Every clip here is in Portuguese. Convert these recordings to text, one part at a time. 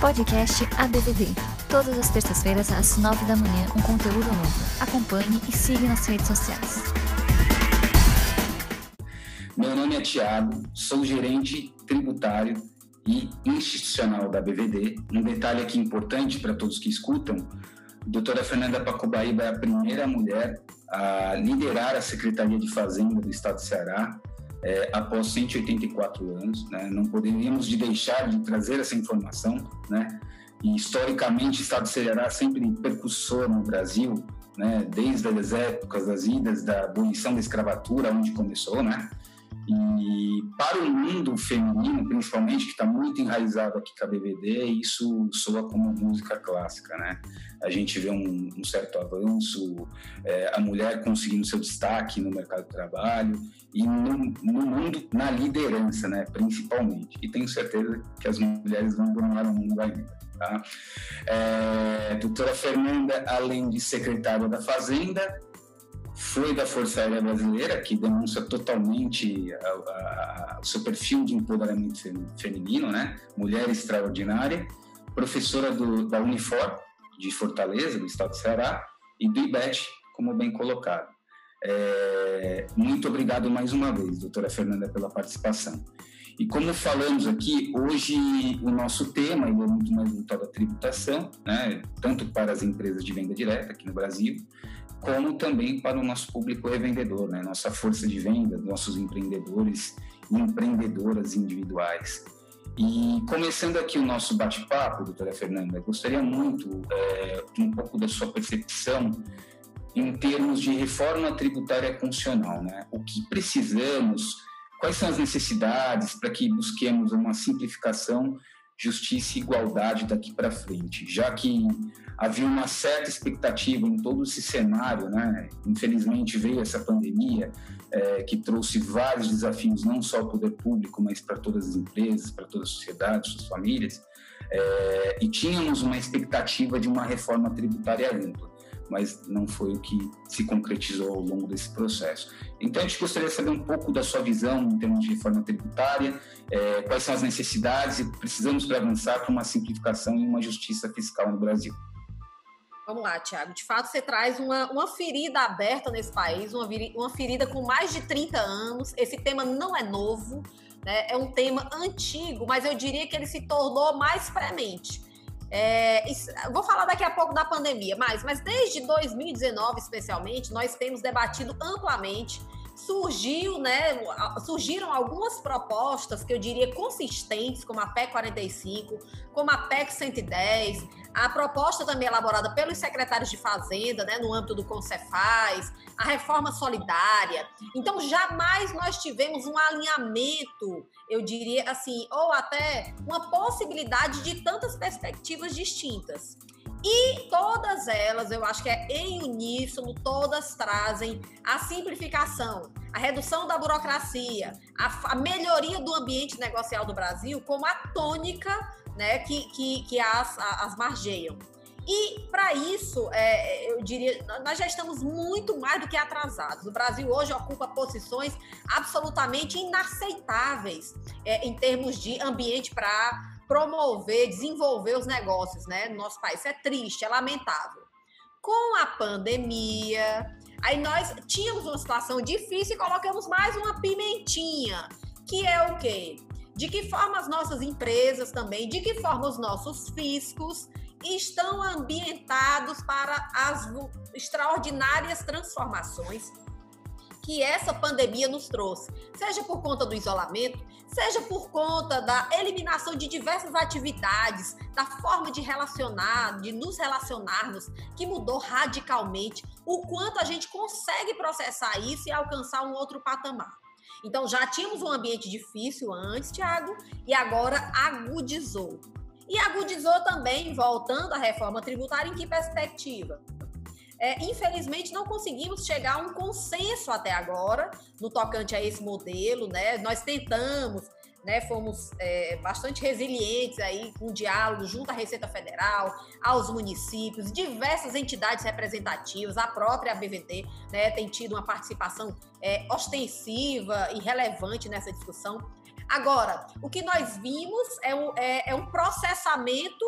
Podcast ABVD. Todas as terças-feiras, às nove da manhã, um conteúdo novo. Acompanhe e siga nas redes sociais. Meu nome é Tiago, sou gerente tributário e institucional da BVD. Um detalhe aqui importante para todos que escutam: a doutora Fernanda Pacobaíba é a primeira mulher a liderar a Secretaria de Fazenda do Estado do Ceará é, após 184 anos. Né? Não poderíamos de deixar de trazer essa informação, né? E historicamente, o Estado do Ceará sempre percussor no Brasil, né? Desde as épocas das idas da abolição da escravatura, onde começou, né? E para o mundo feminino, principalmente, que está muito enraizado aqui com a BBD, isso soa como música clássica, né? A gente vê um, um certo avanço, é, a mulher conseguindo seu destaque no mercado de trabalho e no, no, mundo, na liderança, né? Principalmente. E tenho certeza que as mulheres vão dominar o mundo ainda. Tá? É, doutora Fernanda, além de secretária da Fazenda, foi da Força Aérea Brasileira, que demonstra totalmente a, a, o seu perfil de empoderamento feminino, né? Mulher extraordinária, professora do, da Unifor, de Fortaleza, do estado do Ceará, e do IBET, como bem colocado. É, muito obrigado mais uma vez, doutora Fernanda, pela participação. E como falamos aqui, hoje o nosso tema é muito mais voltado à tributação, né, tanto para as empresas de venda direta aqui no Brasil, como também para o nosso público revendedor, né? nossa força de venda, nossos empreendedores e empreendedoras individuais. E começando aqui o nosso bate-papo, doutora Fernanda, gostaria muito é, um pouco da sua percepção em termos de reforma tributária funcional, né? O que precisamos, quais são as necessidades para que busquemos uma simplificação justiça e igualdade daqui para frente, já que havia uma certa expectativa em todo esse cenário, né? Infelizmente veio essa pandemia é, que trouxe vários desafios, não só ao poder público, mas para todas as empresas, para toda a sociedade, suas famílias, é, e tínhamos uma expectativa de uma reforma tributária ampla mas não foi o que se concretizou ao longo desse processo. Então, a gente gostaria de saber um pouco da sua visão em termos de reforma tributária, é, quais são as necessidades e precisamos para avançar para uma simplificação e uma justiça fiscal no Brasil. Vamos lá, Tiago. De fato, você traz uma, uma ferida aberta nesse país, uma, uma ferida com mais de 30 anos. Esse tema não é novo, né? é um tema antigo, mas eu diria que ele se tornou mais premente. É, vou falar daqui a pouco da pandemia, mas, mas desde 2019, especialmente, nós temos debatido amplamente. Surgiu, né, surgiram algumas propostas que eu diria consistentes, como a PEC 45, como a PEC 110, a proposta também elaborada pelos secretários de Fazenda, né, no âmbito do Concefaz, a reforma solidária. Então, jamais nós tivemos um alinhamento, eu diria assim, ou até uma possibilidade de tantas perspectivas distintas. E todas elas, eu acho que é em uníssono, todas trazem a simplificação, a redução da burocracia, a, a melhoria do ambiente negocial do Brasil como a tônica né, que, que, que as, as margeiam. E para isso, é, eu diria, nós já estamos muito mais do que atrasados. O Brasil hoje ocupa posições absolutamente inaceitáveis é, em termos de ambiente para promover, desenvolver os negócios né, no nosso país. Isso é triste, é lamentável. Com a pandemia, aí nós tínhamos uma situação difícil e colocamos mais uma pimentinha, que é o quê? De que forma as nossas empresas também, de que forma os nossos fiscos estão ambientados para as extraordinárias transformações que essa pandemia nos trouxe, seja por conta do isolamento, seja por conta da eliminação de diversas atividades, da forma de relacionar, de nos relacionarmos, que mudou radicalmente, o quanto a gente consegue processar isso e alcançar um outro patamar. Então já tínhamos um ambiente difícil antes, Tiago, e agora agudizou. E agudizou também, voltando à reforma tributária, em que perspectiva? É, infelizmente, não conseguimos chegar a um consenso até agora no tocante a esse modelo, né? Nós tentamos, né, fomos é, bastante resilientes aí com diálogo junto à Receita Federal, aos municípios, diversas entidades representativas, a própria BVT né, tem tido uma participação é, ostensiva e relevante nessa discussão. Agora, o que nós vimos é um, é, é um processamento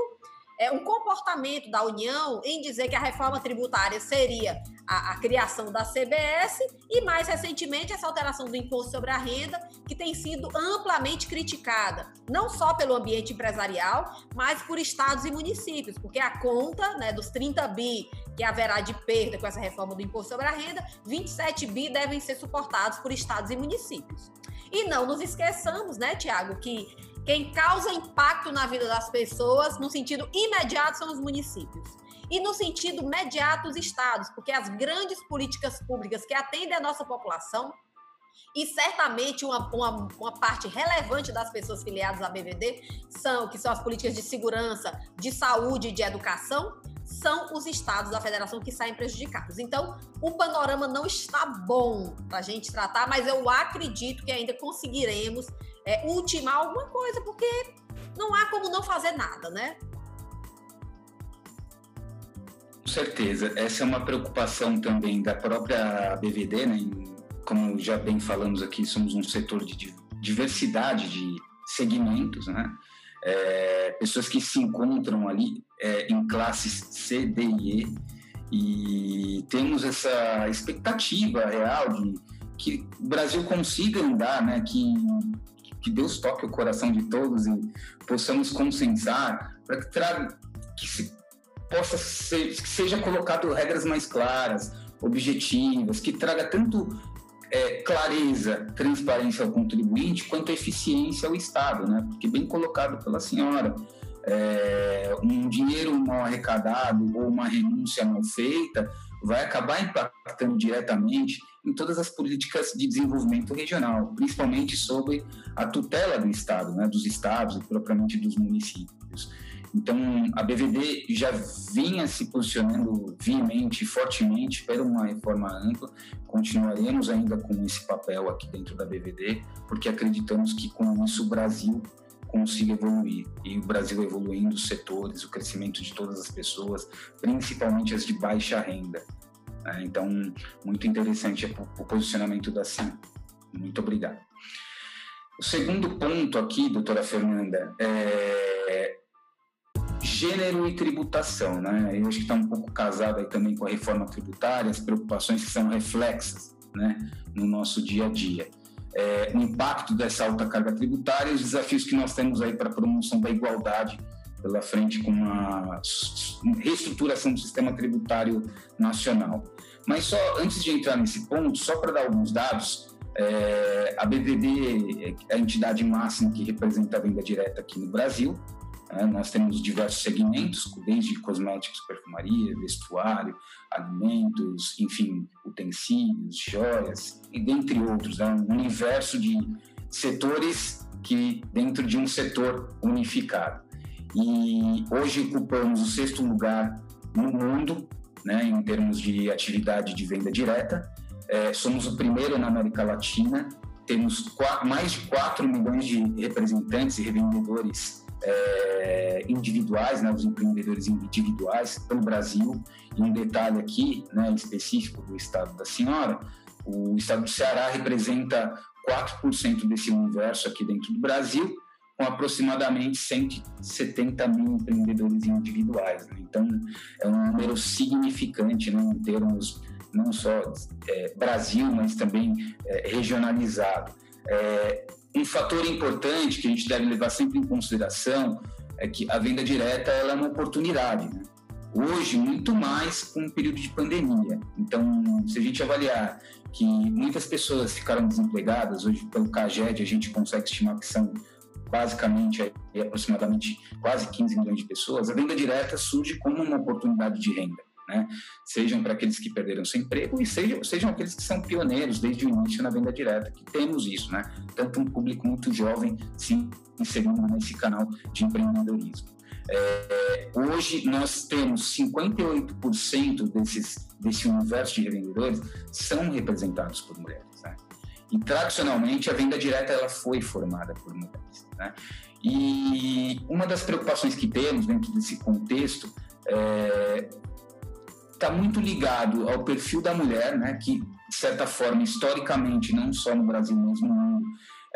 é, um comportamento da União em dizer que a reforma tributária seria a, a, criação da CBS e, mais recentemente, essa alteração do imposto sobre a renda, que tem sido amplamente criticada, não só pelo ambiente empresarial, mas por estados e municípios, porque a conta né, dos 30 bi que haverá de perda com essa reforma do imposto sobre a renda, 27 bi devem ser suportados por estados e municípios. E não nos esqueçamos, né, Tiago, que quem causa impacto na vida das pessoas, no sentido imediato, são os municípios. E no sentido imediato, os estados, porque as grandes políticas públicas que atendem a nossa população, e certamente uma, uma, uma, parte relevante das pessoas filiadas à BVD são que são as políticas de segurança, de saúde e de educação, são os estados da federação que saem prejudicados. Então, o panorama não está bom para a gente tratar, mas eu acredito que ainda conseguiremos é, ultimar alguma coisa, porque não há como não fazer nada, né? Com certeza. Essa é uma preocupação também da própria BVD, né? Como já bem falamos aqui, somos um setor de diversidade de segmentos, né? É, pessoas que se encontram ali é, em classes C, D e E, e temos essa expectativa real de que o Brasil consiga andar, né, que que Deus toque o coração de todos e possamos consensar para que traga que se possa ser, que seja colocado regras mais claras, objetivas, que traga tanto é, clareza, transparência ao contribuinte quanto eficiência ao Estado, né? Porque bem colocado pela senhora, é, um dinheiro mal arrecadado ou uma renúncia mal feita vai acabar impactando diretamente em todas as políticas de desenvolvimento regional, principalmente sobre a tutela do Estado, né, dos estados e propriamente dos municípios. Então, a BVD já vinha se posicionando viamente, fortemente para uma reforma ampla. Continuaremos ainda com esse papel aqui dentro da BVD, porque acreditamos que com isso o Brasil consiga evoluir. E o Brasil evoluindo os setores, o crescimento de todas as pessoas, principalmente as de baixa renda. Né? Então, muito interessante o posicionamento da CIM. Muito obrigado. O segundo ponto aqui, doutora Fernanda, é gênero e tributação, né? Eu acho que está um pouco casado aí também com a reforma tributária, as preocupações que são reflexas, né, no nosso dia a dia. É, o impacto dessa alta carga tributária e os desafios que nós temos aí para a promoção da igualdade pela frente com uma reestruturação do sistema tributário nacional. Mas só antes de entrar nesse ponto, só para dar alguns dados, é, a BVD é a entidade máxima que representa a venda direta aqui no Brasil. É, nós temos diversos segmentos, desde cosméticos, perfumaria, vestuário, alimentos, enfim, utensílios, joias, e dentre outros. É um universo de setores que dentro de um setor unificado e hoje ocupamos o sexto lugar no mundo, né, em termos de atividade de venda direta. É, somos o primeiro na América Latina, temos mais de 4 milhões de representantes e revendedores é, individuais, né, os empreendedores individuais pelo Brasil. E um detalhe aqui, né, específico do estado da senhora, o estado do Ceará representa 4% desse universo aqui dentro do Brasil, com aproximadamente 170 mil empreendedores individuais. Né? Então, é um número significante né, em termos não só é, Brasil, mas também é, regionalizado. É, um fator importante que a gente deve levar sempre em consideração é que a venda direta ela é uma oportunidade. Né? Hoje, muito mais com o período de pandemia. Então, se a gente avaliar que muitas pessoas ficaram desempregadas, hoje pelo CAGED a gente consegue estimar que são basicamente aproximadamente quase 15 milhões de pessoas, a venda direta surge como uma oportunidade de renda. Né? Sejam para aqueles que perderam seu emprego e sejam, sejam aqueles que são pioneiros desde o início na venda direta, que temos isso, né? Tanto um público muito jovem se inserindo nesse canal de empreendedorismo. É, hoje nós temos 58% desses, desse universo de revendedores são representados por mulheres. Né? E tradicionalmente a venda direta ela foi formada por mulheres. Né? E uma das preocupações que temos dentro desse contexto é, tá muito ligado ao perfil da mulher, né? que de certa forma historicamente não só no Brasil mas no mundo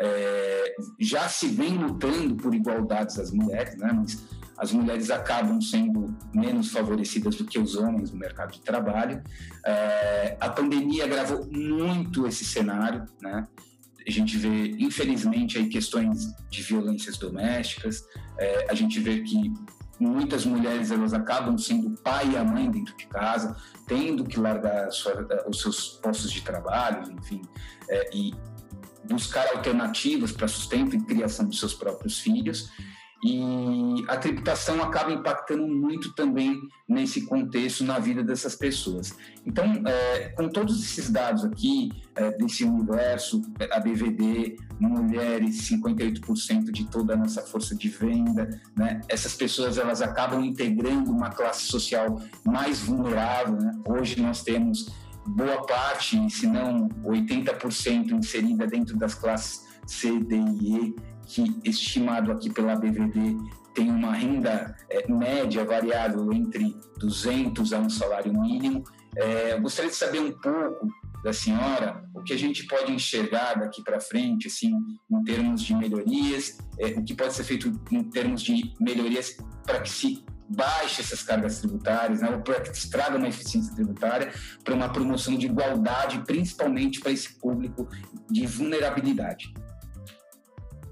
é, já se vem lutando por igualdades das mulheres, né? mas as mulheres acabam sendo menos favorecidas do que os homens no mercado de trabalho. É, a pandemia agravou muito esse cenário, né? A gente vê, infelizmente, aí questões de violências domésticas. É, a gente vê que muitas mulheres elas acabam sendo pai e a mãe dentro de casa, tendo que largar sua, os seus postos de trabalho, enfim, é, e buscar alternativas para sustento e criação dos seus próprios filhos. E a tributação acaba impactando muito também nesse contexto, na vida dessas pessoas. Então, é, com todos esses dados aqui, é, desse universo, a BVD, mulheres, 58% de toda a nossa força de venda, né? essas pessoas elas acabam integrando uma classe social mais vulnerável. Né? Hoje nós temos boa parte, se não 80% inserida dentro das classes C, D e E, que estimado aqui pela BVD tem uma renda é, média variável entre 200 a um salário mínimo. É, gostaria de saber um pouco da senhora o que a gente pode enxergar daqui para frente, assim, em termos de melhorias, é, o que pode ser feito em termos de melhorias para que se baixe essas cargas tributárias, né, para que se traga uma eficiência tributária para uma promoção de igualdade, principalmente para esse público de vulnerabilidade.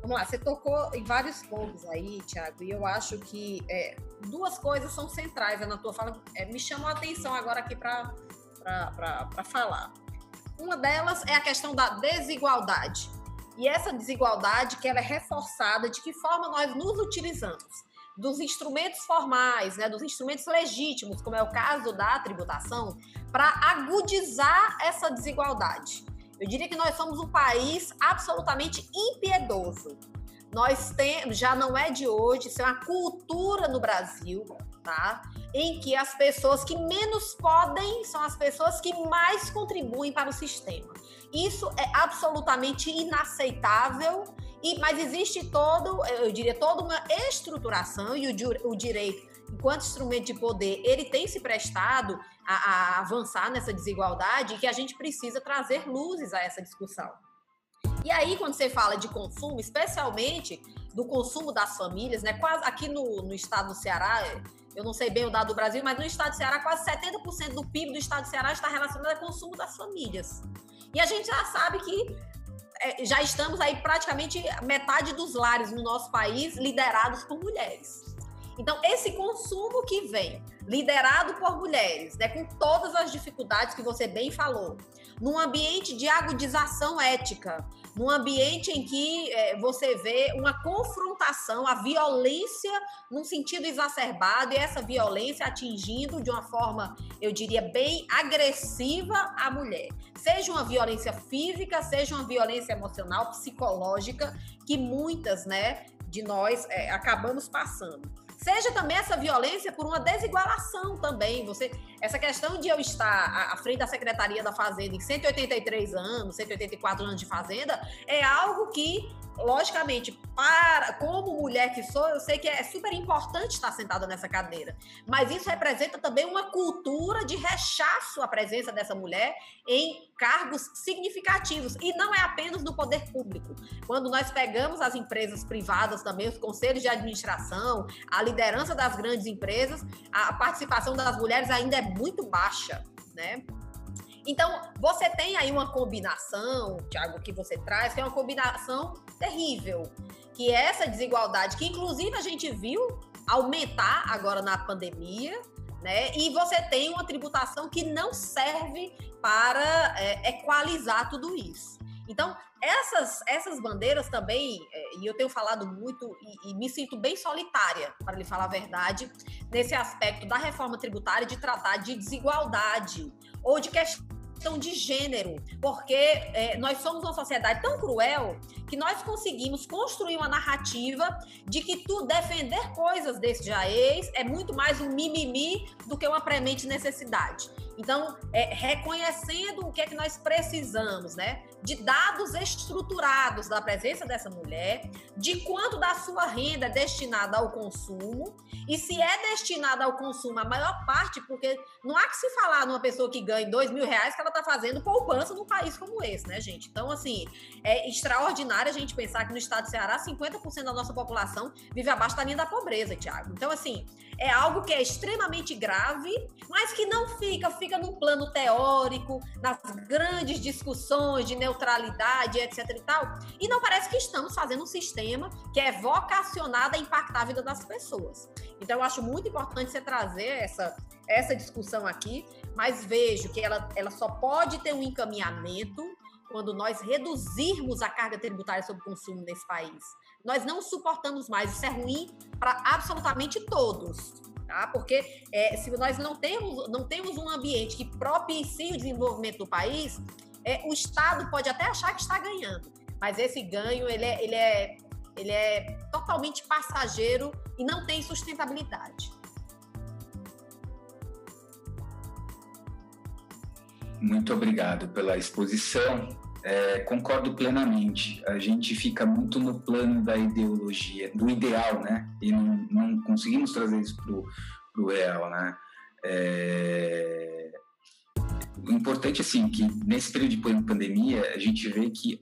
Vamos lá, você tocou em vários pontos aí, Tiago, e eu acho que é, duas coisas são centrais na tua fala, é, me chamou a atenção agora aqui para falar. Uma delas é a questão da desigualdade. E essa desigualdade que ela é reforçada, de que forma nós nos utilizamos dos instrumentos formais, né, dos instrumentos legítimos, como é o caso da tributação, para agudizar essa desigualdade. Eu diria que nós somos um país absolutamente impiedoso. Nós temos, já não é de hoje, isso é uma cultura no Brasil, tá? Em que as pessoas que menos podem são as pessoas que mais contribuem para o sistema. Isso é absolutamente inaceitável, e, mas existe todo, eu diria, toda uma estruturação e o, o direito enquanto instrumento de poder, ele tem se prestado a, a avançar nessa desigualdade e que a gente precisa trazer luzes a essa discussão. E aí, quando você fala de consumo, especialmente do consumo das famílias, né? Quase aqui no, no estado do Ceará, eu não sei bem o dado do Brasil, mas no estado do Ceará, quase 70% do PIB do estado do Ceará está relacionado ao consumo das famílias. E a gente já sabe que é, já estamos aí praticamente metade dos lares no nosso país liderados por mulheres. Então, esse consumo que vem, liderado por mulheres, né, com todas as dificuldades que você bem falou, num ambiente de agudização ética, num ambiente em que é, você vê uma confrontação, a violência num sentido exacerbado e essa violência atingindo de uma forma, eu diria, bem agressiva a mulher. Seja uma violência física, seja uma violência emocional, psicológica, que muitas, né, de nós é, acabamos passando. Seja também essa violência por uma desigualação também. Você, essa questão de eu estar à frente da Secretaria da Fazenda em 183 anos, 184 anos de fazenda, é algo que logicamente, para como mulher que sou, eu sei que é super importante estar sentada nessa cadeira. Mas isso representa também uma cultura de rechaço à presença dessa mulher em cargos significativos. E não é apenas no poder público. Quando nós pegamos as empresas privadas também, os conselhos de administração, a liderança das grandes empresas, a participação das mulheres ainda é muito baixa, né? Então, você tem aí uma combinação, Tiago, que você traz, que é uma combinação terrível, que é essa desigualdade, que inclusive a gente viu aumentar agora na pandemia, né? E você tem uma tributação que não serve para é, equalizar tudo isso. Então, essas, essas bandeiras também, é, e eu tenho falado muito e, e, me sinto bem solitária, para lhe falar a verdade, nesse aspecto da reforma tributária de tratar de desigualdade ou de questão de gênero, porque é, nós somos uma sociedade tão cruel que nós conseguimos construir uma narrativa de que tu defender coisas desse jaez é muito mais um mimimi do que uma premente necessidade. Então, é, reconhecendo o que é que nós precisamos, né? De dados estruturados da presença dessa mulher, de quanto da sua renda é destinada ao consumo, e se é destinada ao consumo a maior parte, porque não há que se falar numa pessoa que ganha dois mil reais que ela está fazendo poupança num país como esse, né, gente? Então, assim, é extraordinário a gente pensar que no estado do Ceará, 50% da nossa população vive abaixo da linha da pobreza, Tiago. Então, assim, é algo que é extremamente grave, mas que não fica, fica no plano teórico, nas grandes discussões de neutralidade, etc e tal. E não parece que estamos fazendo um sistema que é vocacionado a impactar a vida das pessoas. Então, eu acho muito importante você trazer essa, essa discussão aqui, mas vejo que ela, ela só pode ter um encaminhamento quando nós reduzirmos a carga tributária sobre o consumo nesse país. Nós não suportamos mais, isso é ruim para absolutamente todos. Tá? Porque é, se nós não temos, não temos um ambiente que propicie o desenvolvimento do país, é, o Estado pode até achar que está ganhando, mas esse ganho ele é, ele é, ele é totalmente passageiro e não tem sustentabilidade. Muito obrigado pela exposição. É, concordo plenamente. A gente fica muito no plano da ideologia, do ideal, né? E não, não conseguimos trazer isso para o real, né? É... O importante, assim, que nesse período de pandemia, a gente vê que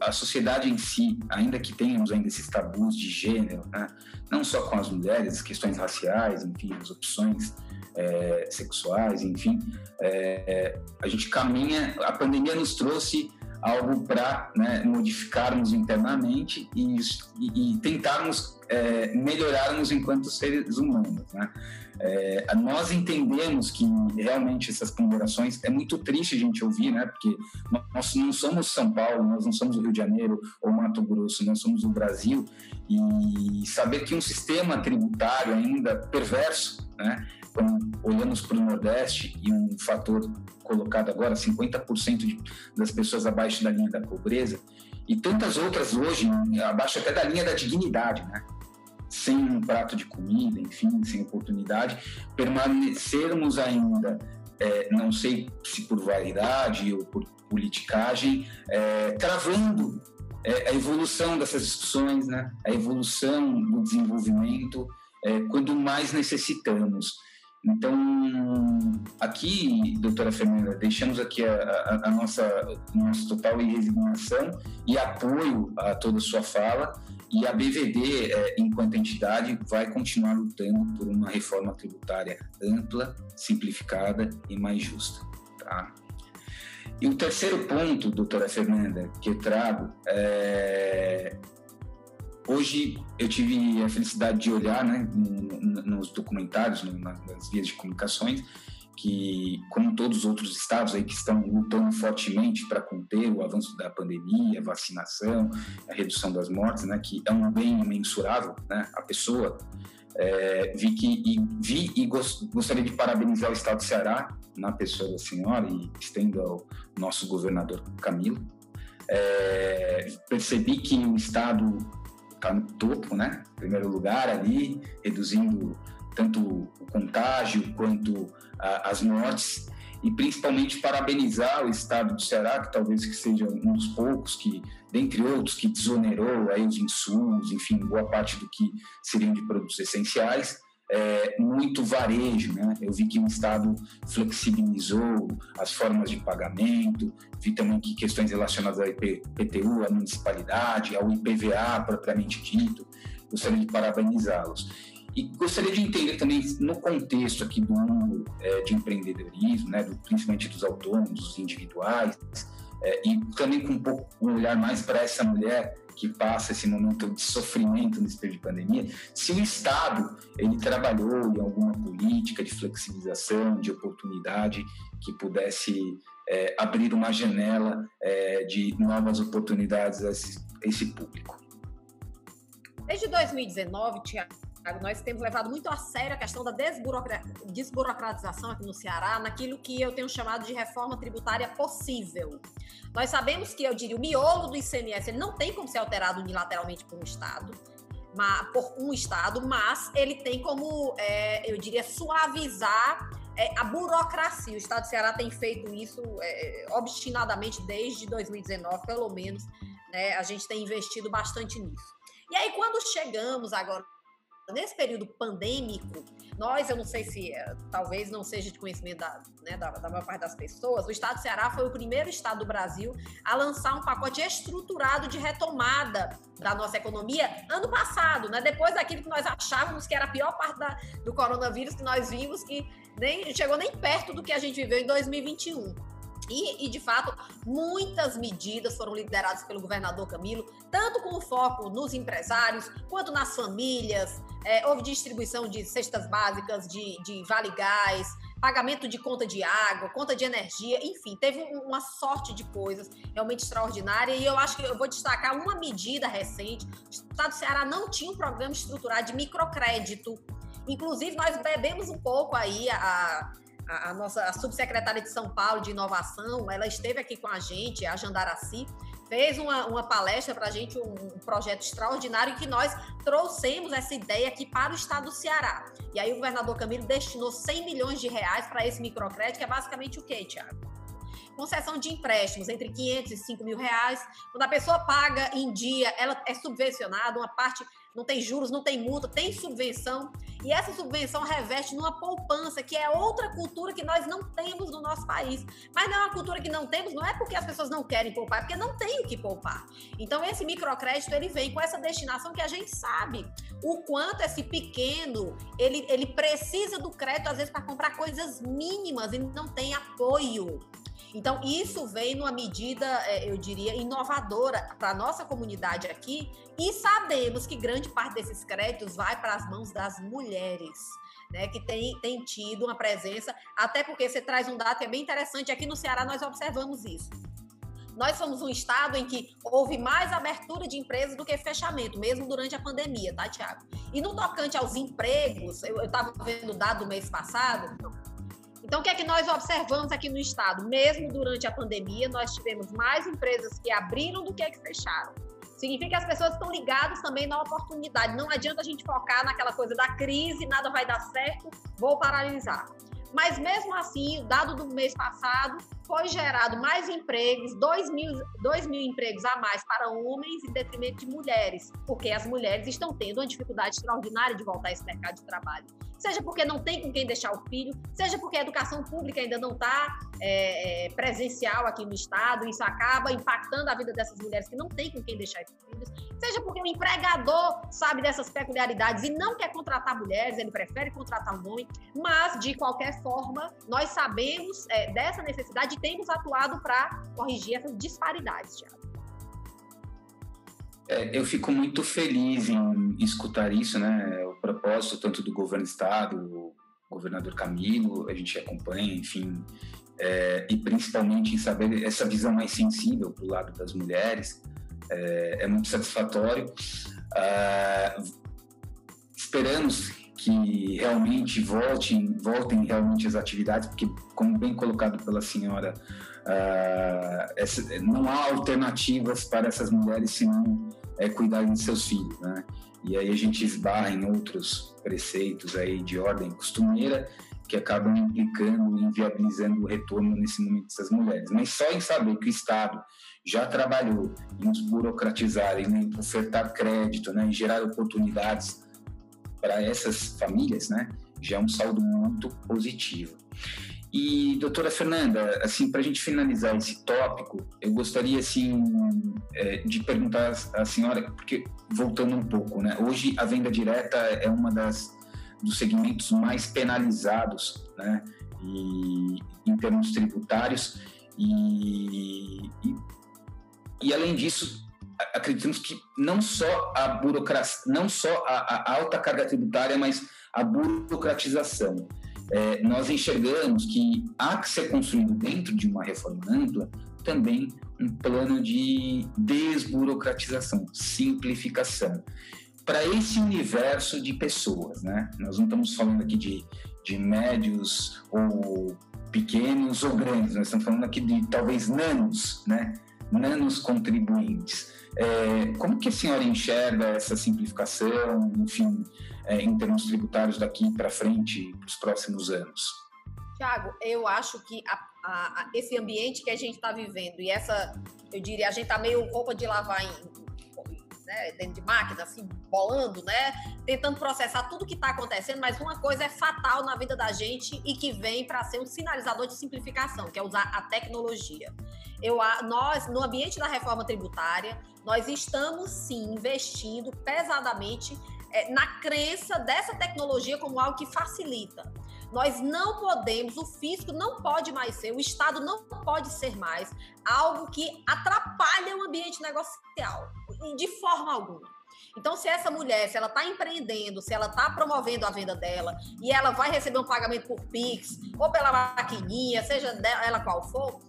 a sociedade em si, ainda que tenhamos ainda esses tabus de gênero, né? não só com as mulheres, questões raciais, enfim, as opções é, sexuais, enfim, é, é, a gente caminha. A pandemia nos trouxe algo para né, modificarmos internamente e, e, tentarmos é, melhorarmos enquanto seres humanos. Né? É, nós entendemos que realmente essas ponderações é muito triste a gente ouvir, né? Porque nós não somos São Paulo, nós não somos o Rio de Janeiro ou Mato Grosso, nós somos o Brasil e saber que um sistema tributário ainda perverso, né? Quando olhamos para o Nordeste e um fator colocado agora, 50% de, das pessoas abaixo da linha da pobreza, e tantas outras hoje abaixo até da linha da dignidade, né? Sem um prato de comida, enfim, sem oportunidade, permanecermos ainda, é, não sei se por vaidade ou por politicagem, é, travando é, a evolução dessas discussões, né? a evolução do desenvolvimento, é, quando mais necessitamos. Então, aqui, doutora Fernanda, deixamos aqui a, a, a nossa, total resignação e apoio a toda a sua fala. E a BVD, é, enquanto entidade, vai continuar lutando por uma reforma tributária ampla, simplificada e mais justa. Tá? E o terceiro ponto, doutora Fernanda, que eu trago é Hoje eu tive a felicidade de olhar né, nos documentários, nas vias de comunicações, que, como todos os outros estados aí que estão lutando fortemente para conter o avanço da pandemia, a vacinação, a redução das mortes, né, que é um bem imensurável, né, a pessoa, é, vi que e, vi e gostaria de parabenizar o estado do Ceará na pessoa da senhora e estendo ao nosso governador Camilo. É, percebi que o estado está no topo, né? Primeiro lugar ali, reduzindo tanto o contágio quanto a, as mortes e principalmente parabenizar o estado do Ceará, que talvez que seja um dos poucos que, dentre outros, que desonerou aí os insumos, enfim, boa parte do que seriam de produtos essenciais, é, muito varejo, né? Eu vi que o Estado flexibilizou as formas de pagamento, vi também que questões relacionadas ao IPTU, à municipalidade, ao IPVA propriamente dito, gostaria de parabenizá-los. E gostaria de entender também, no contexto aqui do mundo é, de empreendedorismo, né, do, principalmente dos autônomos, dos individuais, é, e também com um pouco um olhar mais para essa mulher que passa esse momento de sofrimento nesse período de pandemia, se o Estado ele trabalhou em alguma política de flexibilização, de oportunidade que pudesse é, abrir uma janela é, de novas oportunidades a esse, a esse público. Desde 2019, Tiago, nós temos levado muito a sério a questão da desburocratização aqui no Ceará, naquilo que eu tenho chamado de reforma tributária possível. Nós sabemos que, eu diria, o miolo do ICMS ele não tem como ser alterado unilateralmente por um Estado, por um Estado, mas ele tem como, é, eu diria, suavizar é, a burocracia. O Estado do Ceará tem feito isso é, obstinadamente desde 2019, pelo menos. Né, a gente tem investido bastante nisso. E aí, quando chegamos agora nesse período pandêmico, Nós, eu não sei se é, talvez não seja de conhecimento da, né, da, da maior parte das pessoas, o estado do Ceará foi o primeiro estado do Brasil a lançar um pacote estruturado de retomada da nossa economia ano passado, né? Depois daquilo que nós achávamos que era a pior parte da, do coronavírus, que nós vimos que nem chegou nem perto do que a gente viveu em 2021. E, e, de fato, muitas medidas foram lideradas pelo governador Camilo, tanto com foco nos empresários, quanto nas famílias. É, houve distribuição de cestas básicas, de, de vale gás, pagamento de conta de água, conta de energia, enfim, teve uma sorte de coisas realmente extraordinária. E eu acho que eu vou destacar uma medida recente: o Estado do Ceará não tinha um programa estruturado de microcrédito. Inclusive, nós bebemos um pouco aí a, a, nossa a subsecretária de São Paulo de Inovação, ela esteve aqui com a gente, a Jandaraci, fez uma, uma palestra para a gente, um, um, projeto extraordinário que nós trouxemos essa ideia aqui para o estado do Ceará. E aí o governador Camilo destinou 100 milhões de reais para esse microcrédito, que é basicamente o quê, Tiago? Concessão de empréstimos entre 500 e 5 mil reais. Quando a pessoa paga em dia, ela é subvencionada, uma parte não tem juros, não tem multa, tem subvenção. E essa subvenção reveste numa poupança, que é outra cultura que nós não temos no nosso país. Mas não é uma cultura que não temos, não é porque as pessoas não querem poupar, é porque não tem o que poupar. Então, esse microcrédito, ele vem com essa destinação que a gente sabe o quanto esse pequeno, ele, ele precisa do crédito, às vezes, para comprar coisas mínimas e não tem apoio. Então, isso vem numa medida, é, eu diria, inovadora para a nossa comunidade aqui, e sabemos que grande parte desses créditos vai para as mãos das mulheres. Né, que tem, tem tido uma presença, até porque você traz um dado que é bem interessante, aqui no Ceará nós observamos isso. Nós somos um estado em que houve mais abertura de empresas do que fechamento, mesmo durante a pandemia, tá, Tiago? E no tocante aos empregos, eu estava vendo o dado do mês passado, então, o que é que nós observamos aqui no estado? Mesmo durante a pandemia, nós tivemos mais empresas que abriram do que que fecharam. Significa que as pessoas estão ligadas também na oportunidade. Não adianta a gente focar naquela coisa da crise, nada vai dar certo, vou paralisar. Mas mesmo assim, o dado do mês passado foi gerado mais empregos, 2 mil, 2 mil empregos a mais para homens em detrimento de mulheres, porque as mulheres estão tendo uma dificuldade extraordinária de voltar a esse mercado de trabalho. Seja porque não tem com quem deixar o filho, seja porque a educação pública ainda não está é, é, presencial aqui no Estado, isso acaba impactando a vida dessas mulheres que não têm com quem deixar esses filhos, seja porque o empregador sabe dessas peculiaridades e não quer contratar mulheres, ele prefere contratar um homem, mas, de qualquer forma, nós sabemos é, dessa necessidade temos atuado para corrigir essas disparidades, Tiago. É, eu fico muito feliz em escutar isso, né? O propósito tanto do governo do estado, governador Camilo, a gente acompanha, enfim, é, e principalmente em saber essa visão mais sensível para o lado das mulheres, é, é muito satisfatório. Ah, esperamos que realmente voltem, voltem realmente as atividades, porque, como bem colocado pela senhora, uh, essa, não há alternativas para essas mulheres senão é, cuidar de seus filhos, né? E aí a gente esbarra em outros preceitos aí de ordem costumeira que acabam implicando e inviabilizando o retorno nesse momento dessas mulheres. Mas só em saber que o Estado já trabalhou em desburocratizar, em ofertar crédito, né, em gerar oportunidades para essas famílias, né, já é um saldo muito positivo. E, doutora Fernanda, assim, para a gente finalizar esse tópico, eu gostaria, assim, é, de perguntar à senhora, porque, voltando um pouco, né, hoje a venda direta é uma das dos segmentos mais penalizados, né, e, em termos tributários, e, e, e além disso, acreditamos que não só a burocracia, não só a, a alta carga tributária, mas a burocratização é, nós enxergamos que há que ser construído dentro de uma reforma ampla também um plano de desburocratização, simplificação para esse universo de pessoas, né? Nós não estamos falando aqui de, de médios ou pequenos ou grandes, nós estamos falando aqui de talvez nanos, né? Nanos contribuintes. É, como que a senhora enxerga essa simplificação, enfim, é, em termos tributários daqui para frente, para os próximos anos? Tiago, eu acho que a, a, a, esse ambiente que a gente está vivendo e essa, eu diria, a gente está meio roupa de lavar em, né, dentro de máquina, assim, bolando, né, tentando processar tudo que está acontecendo, mas uma coisa é fatal na vida da gente e que vem para ser um sinalizador de simplificação, que é usar a tecnologia. Eu, nós, no ambiente da reforma tributária, nós estamos sim investindo pesadamente é, na crença dessa tecnologia como algo que facilita. Nós não podemos, o fisco não pode mais ser, o Estado não pode ser mais algo que atrapalha o ambiente negocial, de forma alguma. Então, se essa mulher, se ela está empreendendo, se ela está promovendo a venda dela e ela vai receber um pagamento por Pix ou pela maquininha, seja ela qual for,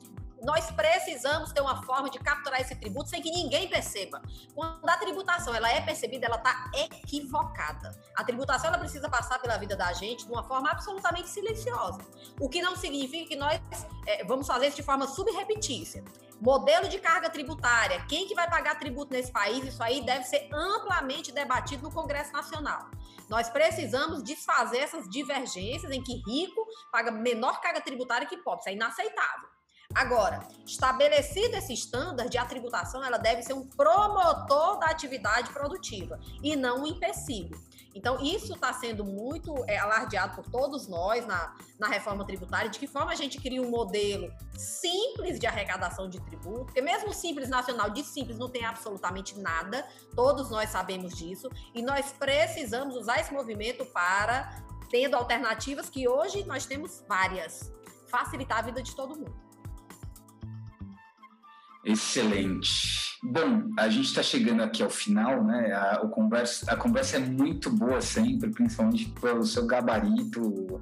nós precisamos ter uma forma de capturar esse tributo sem que ninguém perceba. Quando a tributação ela é percebida, ela está equivocada. A tributação ela precisa passar pela vida da gente de uma forma absolutamente silenciosa. O que não significa que nós é, vamos fazer isso de forma subrepetícia. Modelo de carga tributária, quem que vai pagar tributo nesse país? Isso aí deve ser amplamente debatido no Congresso Nacional. Nós precisamos desfazer essas divergências em que rico paga menor carga tributária que pobre. Isso é inaceitável. Agora, estabelecido esse estándar de tributação, ela deve ser um promotor da atividade produtiva e não um empecilho. Então, isso está sendo muito é, alardeado por todos nós na, na reforma tributária, de que forma a gente cria um modelo simples de arrecadação de tributo, porque mesmo o Simples Nacional de simples não tem absolutamente nada, todos nós sabemos disso, e nós precisamos usar esse movimento para, tendo alternativas que hoje nós temos várias, facilitar a vida de todo mundo. Excelente. Bom, a gente está chegando aqui ao final, né? A, o conversa, a conversa é muito boa sempre, principalmente pelo seu gabarito,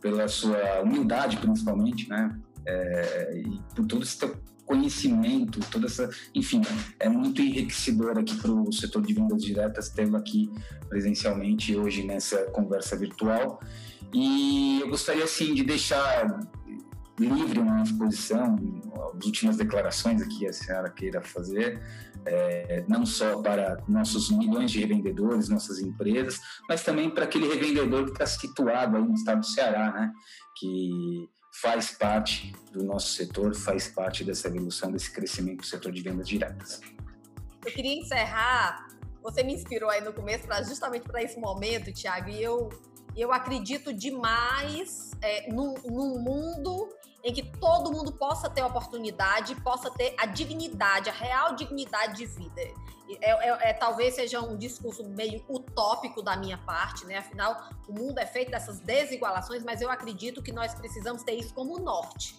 pela sua humildade, principalmente, né? É, e por todo esse teu conhecimento, toda essa, enfim, é muito enriquecedor aqui para o setor de vendas diretas tê-lo aqui presencialmente hoje nessa conversa virtual. E eu gostaria assim de deixar livre uma exposição, últimas declarações aqui a senhora queira fazer, é, não só para nossos milhões de revendedores, nossas empresas, mas também para aquele revendedor que está situado aí no estado do Ceará, né? Que faz parte do nosso setor, faz parte dessa evolução, desse crescimento do setor de vendas diretas. Eu queria encerrar. Você me inspirou aí no começo para justamente para esse momento, Tiago, e eu eu acredito demais é, num, num mundo em que todo mundo possa ter oportunidade, possa ter a dignidade, a real dignidade de vida. É, é, é, talvez seja um discurso meio utópico da minha parte, né? Afinal, o mundo é feito dessas desigualações, mas eu acredito que nós precisamos ter isso como norte.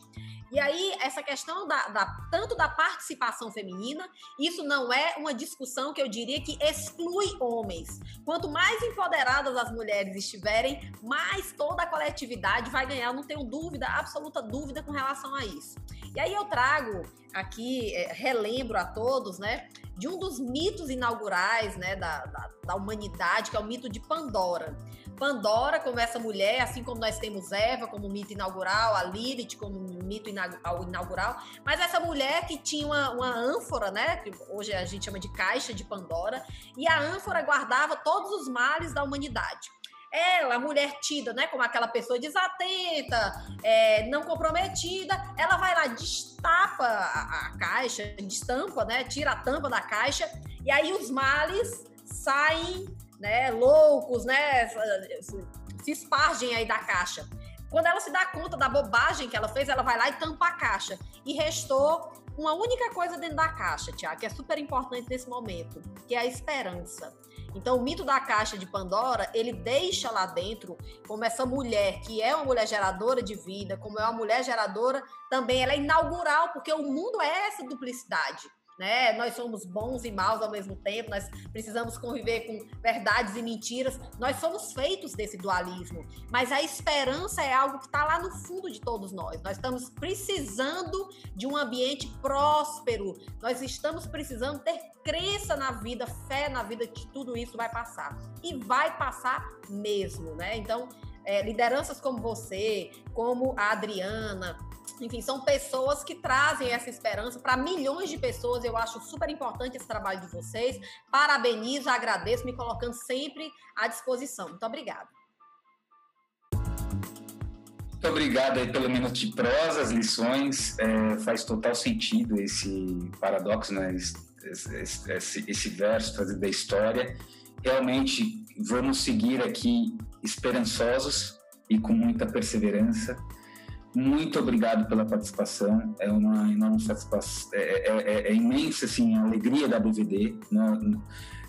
E aí, essa questão da, da, tanto da participação feminina, isso não é uma discussão que eu diria que exclui homens. Quanto mais empoderadas as mulheres estiverem, mais toda a coletividade vai ganhar. Eu não tenho dúvida, absoluta dúvida com relação a isso. E aí eu trago aqui, é, relembro a todos, né, de um dos inaugurais né, da, da, da humanidade, que é o mito de Pandora. Pandora como essa mulher, assim como nós temos Eva como mito inaugural, a Lilith como mito inaugural, mas essa mulher que tinha uma, uma ânfora, né, que hoje a gente chama de caixa de Pandora, e a ânfora guardava todos os males da humanidade. Ela, mulher tida, né, como aquela pessoa desatenta, é, não comprometida, ela vai lá, destapa a, a caixa, destampa, né, tira a tampa da caixa, e aí os males saem né, loucos, né, se espargem aí da caixa. Quando ela se dá conta da bobagem que ela fez, ela vai lá e tampa a caixa. E restou uma única coisa dentro da caixa, Tiago, que é super importante nesse momento, que é a esperança. Então, o mito da caixa de Pandora, ele deixa lá dentro como essa mulher, que é uma mulher geradora de vida, como é uma mulher geradora, também ela é inaugural, porque o mundo é essa duplicidade né? Nós somos bons e maus ao mesmo tempo, nós precisamos conviver com verdades e mentiras. Nós somos feitos desse dualismo, mas a esperança é algo que está lá no fundo de todos nós. Nós estamos precisando de um ambiente próspero, nós estamos precisando ter crença na vida, fé na vida que tudo isso vai passar. E vai passar mesmo, né? Então, é, lideranças como você, como a Adriana, enfim, são pessoas que trazem essa esperança para milhões de pessoas. Eu acho super importante esse trabalho de vocês. Parabenizo, agradeço, me colocando sempre à disposição. Muito obrigada. Muito obrigado aí pelo minuto de prosa, as lições. É, faz total sentido esse paradoxo, né? esse, esse, esse verso, da história. Realmente, vamos seguir aqui esperançosos e com muita perseverança. Muito obrigado pela participação. É uma enorme satisfação, é, é, é, é imensa assim a alegria da BVD. Né?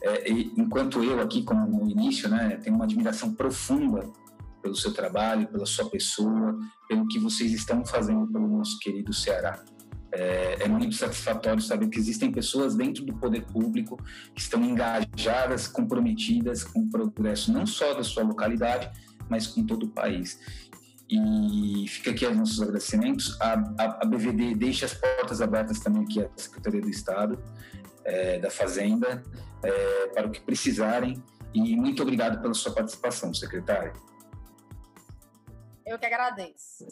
É, enquanto eu aqui, como no início, né, tenho uma admiração profunda pelo seu trabalho, pela sua pessoa, pelo que vocês estão fazendo pelo nosso querido Ceará. É, é, muito satisfatório saber que existem pessoas dentro do poder público que estão engajadas, comprometidas com o progresso não só da sua localidade, mas com todo o país. E fica aqui os nossos agradecimentos. A, a, a BVD deixa as portas abertas também aqui à Secretaria do Estado, é, da Fazenda, é, para o que precisarem. E muito obrigado pela sua participação, secretário. Eu que agradeço.